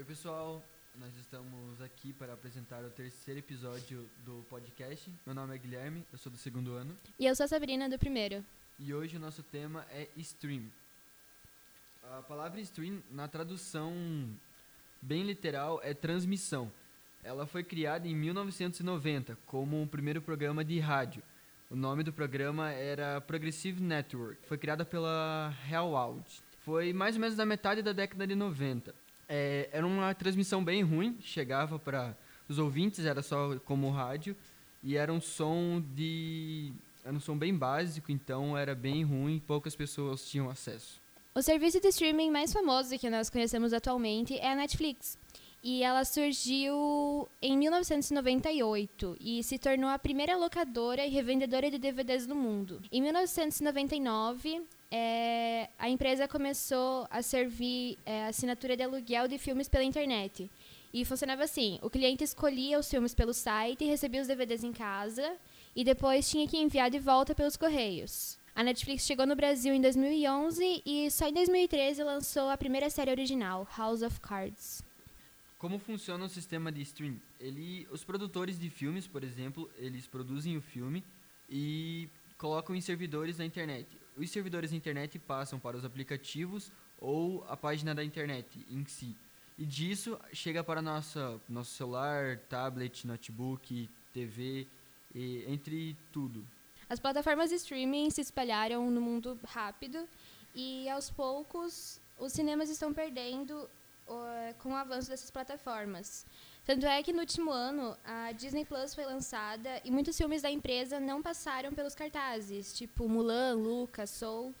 Oi, pessoal. Nós estamos aqui para apresentar o terceiro episódio do podcast. Meu nome é Guilherme, eu sou do segundo ano. E eu sou a Sabrina, do primeiro. E hoje o nosso tema é stream. A palavra stream, na tradução bem literal, é transmissão. Ela foi criada em 1990 como um primeiro programa de rádio. O nome do programa era Progressive Network. Foi criada pela Real Out. Foi mais ou menos na metade da década de 90. É, era uma transmissão bem ruim, chegava para os ouvintes, era só como rádio, e era um som de. Era um som bem básico, então era bem ruim, poucas pessoas tinham acesso. O serviço de streaming mais famoso que nós conhecemos atualmente é a Netflix. E ela surgiu em 1998 e se tornou a primeira locadora e revendedora de DVDs do mundo. Em 1999, é, a empresa começou a servir é, assinatura de aluguel de filmes pela internet. E funcionava assim: o cliente escolhia os filmes pelo site, recebia os DVDs em casa e depois tinha que enviar de volta pelos correios. A Netflix chegou no Brasil em 2011 e só em 2013 lançou a primeira série original, House of Cards. Como funciona o sistema de stream? Ele, os produtores de filmes, por exemplo, eles produzem o filme e colocam em servidores na internet. Os servidores da internet passam para os aplicativos ou a página da internet em si. E disso chega para nossa nosso celular, tablet, notebook, TV, e, entre tudo. As plataformas de streaming se espalharam no mundo rápido e aos poucos os cinemas estão perdendo com o avanço dessas plataformas. Tanto é que no último ano a Disney Plus foi lançada e muitos filmes da empresa não passaram pelos cartazes, tipo Mulan, Luca, Soul.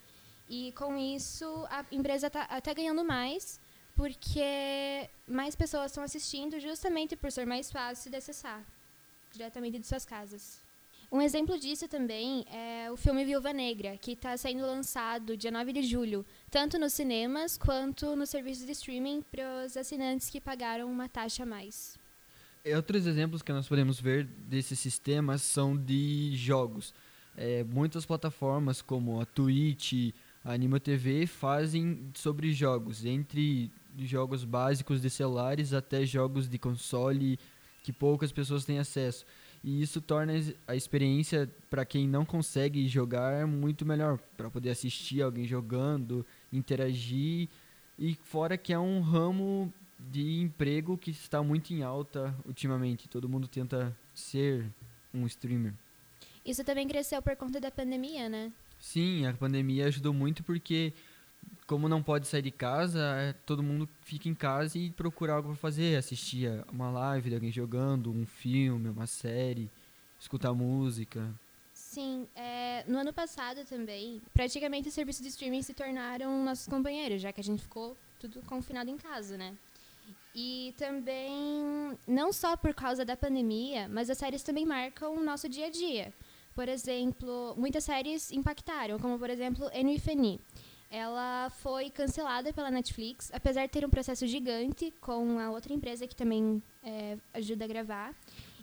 E com isso a empresa está até ganhando mais, porque mais pessoas estão assistindo justamente por ser mais fácil de acessar diretamente de suas casas. Um exemplo disso também é o filme Viúva Negra, que está sendo lançado dia 9 de julho, tanto nos cinemas quanto nos serviços de streaming para os assinantes que pagaram uma taxa a mais. Outros exemplos que nós podemos ver desses sistemas são de jogos. É, muitas plataformas como a Twitch, a Anima TV fazem sobre jogos, entre jogos básicos de celulares até jogos de console que poucas pessoas têm acesso e isso torna a experiência para quem não consegue jogar muito melhor, para poder assistir alguém jogando, interagir e fora que é um ramo de emprego que está muito em alta ultimamente, todo mundo tenta ser um streamer. Isso também cresceu por conta da pandemia, né? Sim, a pandemia ajudou muito porque como não pode sair de casa, é, todo mundo fica em casa e procura algo para fazer, assistir uma live de alguém jogando, um filme, uma série, escutar música. Sim, é, no ano passado também, praticamente os serviços de streaming se tornaram nossos companheiros, já que a gente ficou tudo confinado em casa, né? E também, não só por causa da pandemia, mas as séries também marcam o nosso dia a dia. Por exemplo, muitas séries impactaram, como por exemplo Enu ela foi cancelada pela Netflix, apesar de ter um processo gigante com a outra empresa que também é, ajuda a gravar.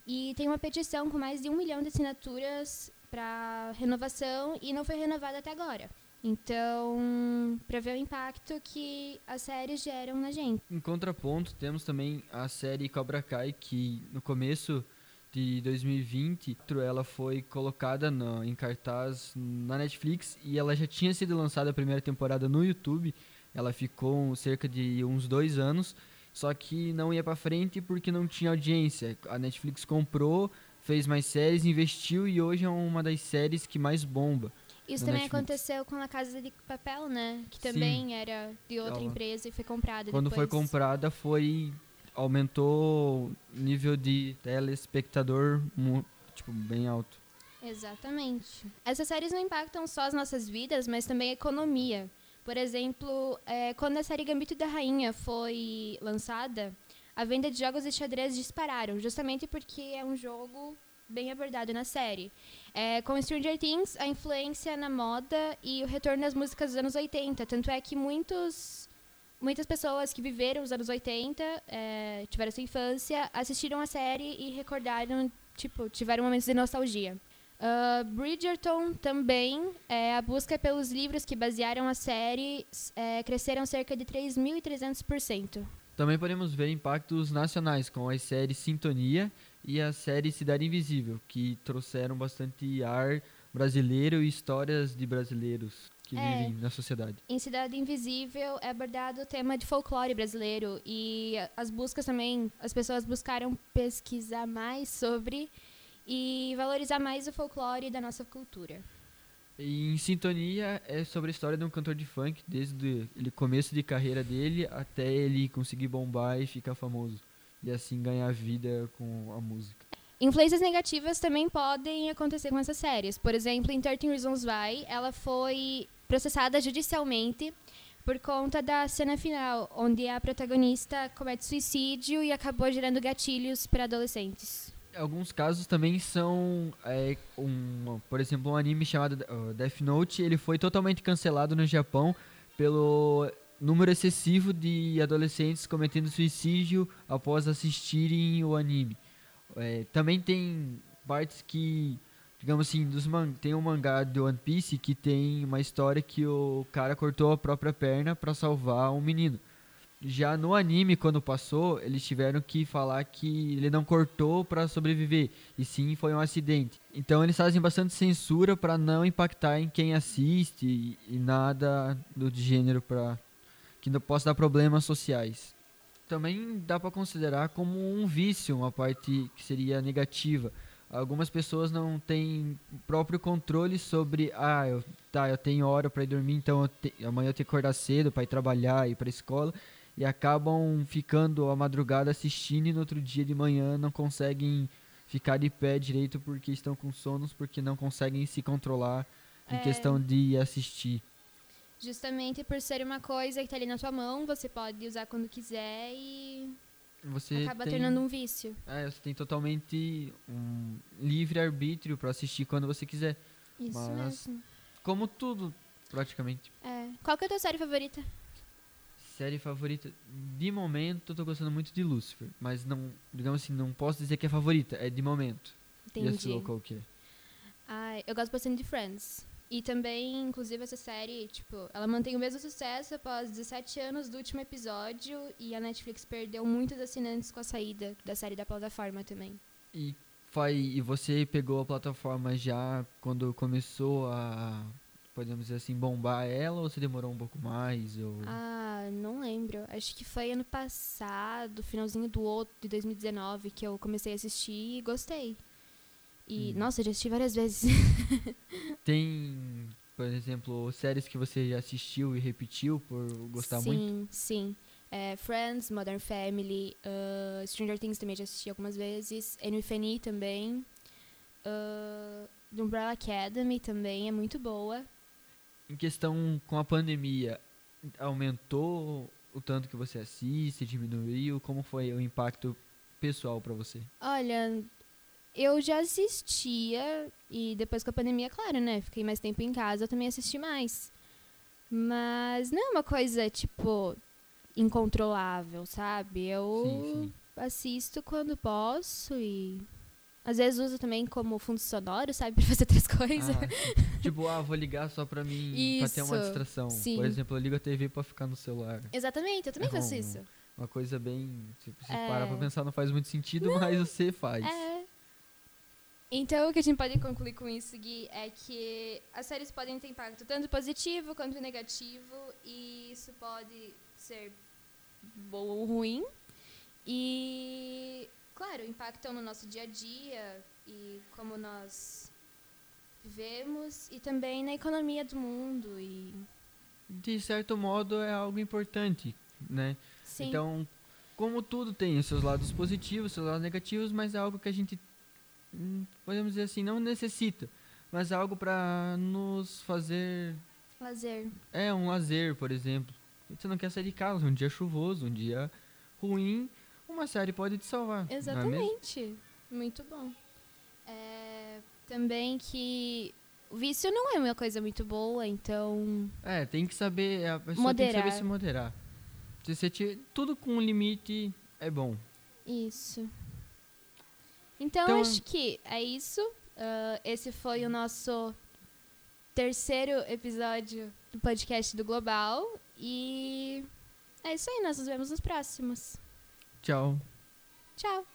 E tem uma petição com mais de um milhão de assinaturas para renovação e não foi renovada até agora. Então, para ver o impacto que as séries geram na gente. Em contraponto, temos também a série Cobra Kai, que no começo de 2020, ela foi colocada no, em cartaz na Netflix e ela já tinha sido lançada a primeira temporada no YouTube. Ela ficou cerca de uns dois anos, só que não ia para frente porque não tinha audiência. A Netflix comprou, fez mais séries, investiu e hoje é uma das séries que mais bomba. Isso também Netflix. aconteceu com a Casa de Papel, né? Que também Sim. era de outra ela, empresa e foi comprada Quando depois. foi comprada foi aumentou o nível de telespectador tipo, bem alto. Exatamente. Essas séries não impactam só as nossas vidas, mas também a economia. Por exemplo, é, quando a série Gambito da Rainha foi lançada, a venda de jogos de xadrez dispararam, justamente porque é um jogo bem abordado na série. É, com Stranger Things, a influência na moda e o retorno das músicas dos anos 80. Tanto é que muitos muitas pessoas que viveram os anos 80, é, tiveram sua infância, assistiram a série e recordaram, tipo, tiveram momentos de nostalgia. Uh, Bridgerton também, é, a busca pelos livros que basearam a série é, cresceram cerca de 3.300%. Também podemos ver impactos nacionais, com as séries Sintonia e a série Cidade Invisível, que trouxeram bastante ar brasileiro e histórias de brasileiros que É. vivem na sociedade. Em Cidade Invisível é abordado o tema de folclore brasileiro e as buscas também, as pessoas buscaram pesquisar mais sobre e valorizar mais o folclore da nossa cultura. E em Sintonia é sobre a história de um cantor de funk, desde o começo de carreira dele até ele conseguir bombar e ficar famoso. E assim ganhar vida com a música. Influências negativas também podem acontecer com essas séries. Por exemplo, em 13 Reasons Why, ela foi processada judicialmente por conta da cena final, onde a protagonista comete suicídio e acabou gerando gatilhos para adolescentes. Alguns casos também são, é, um, por exemplo, um anime chamado uh, Death Note, ele foi totalmente cancelado no Japão pelo número excessivo de adolescentes cometendo suicídio após assistirem o anime. É, também tem partes que, digamos assim, dos man tem um mangá do One Piece que tem uma história que o cara cortou a própria perna para salvar um menino. Já no anime, quando passou, eles tiveram que falar que ele não cortou para sobreviver, e sim foi um acidente. Então eles fazem bastante censura para não impactar em quem assiste e, e nada do gênero para que possa dar problemas sociais. Também dá para considerar como um vício, uma parte que seria negativa. Algumas pessoas não têm próprio controle sobre, ah, eu, tá, eu tenho hora para ir dormir, então eu te- amanhã eu tenho que acordar cedo para ir trabalhar, ir para escola e acabam ficando a madrugada assistindo e no outro dia de manhã não conseguem ficar de pé direito porque estão com sonos, porque não conseguem se controlar em É. questão de assistir. Justamente por ser uma coisa que tá ali na sua mão, você pode usar quando quiser e Você acaba tem, tornando um vício. é, você tem totalmente um livre arbítrio para assistir quando você quiser, Isso Mas- mesmo. como tudo praticamente. É. Qual que é a tua série favorita? Série favorita de momento, eu tô gostando muito de Lucifer, mas não, digamos assim, não posso dizer que é favorita, é de momento. E a Entendi. sua qual que é? Ai, eu gosto bastante de Friends. E também, inclusive, essa série, tipo, ela mantém o mesmo sucesso após 17 anos do último episódio e a Netflix perdeu muitos assinantes com a saída da série da plataforma também. E, foi, e você pegou a plataforma já quando começou a, podemos dizer assim, bombar ela ou você demorou um pouco mais? Ou... Ah, não lembro. Acho que foi ano passado, finalzinho do outro, de 2019, que eu comecei a assistir e gostei. E, Hum. nossa, já assisti várias vezes. Tem, por exemplo, séries que você já assistiu e repetiu por gostar sim, muito? Sim, É, Friends, Modern Family, uh, Stranger Things também já assisti algumas vezes. NFNE também. Uh, The Umbrella Academy também é muito boa. Em questão com a pandemia, aumentou o tanto que você assiste, diminuiu? Como foi o impacto pessoal pra você? Olha, eu já assistia e depois com a pandemia, claro, né? Fiquei mais tempo em casa, eu também assisti mais. Mas não é uma coisa, tipo, incontrolável, sabe? Eu Sim, sim. assisto quando posso e às vezes uso também como fundo sonoro, sabe? Pra fazer outras coisas. Ah, tipo, ah, vou ligar só pra mim, pra ter uma Isso, distração. sim. Por exemplo, eu ligo a TV pra ficar no celular. Exatamente, eu também É faço isso. Uma coisa bem. Se você É. parar pra pensar, não faz muito sentido, mas você faz. É. Então, o que a gente pode concluir com isso, Gui, é que as séries podem ter impacto tanto positivo quanto negativo, e isso pode ser bom ou ruim. E, claro, impactam no nosso dia a dia e como nós vivemos, e também na economia do mundo. E, De certo modo, é algo importante, né? sim, Então, como tudo tem os seus lados positivos, seus lados negativos, mas é algo que a gente, podemos dizer assim, não necessita. Mas é algo pra nos fazer. lazer. É, um lazer, por exemplo. Você não quer sair de casa, um dia chuvoso, um dia ruim, uma série pode te salvar. é? Exatamente. Muito bom. É, também que o vício não é uma coisa muito boa, então. É, tem que saber, a pessoa tem que saber Moderar. se moderar. Se você tiver tudo com um limite é bom. Isso. Então, Então- acho que é isso. Ah, esse foi o nosso terceiro episódio do podcast do Global. E É isso aí, nós nos vemos nos próximos. Tchau. Tchau!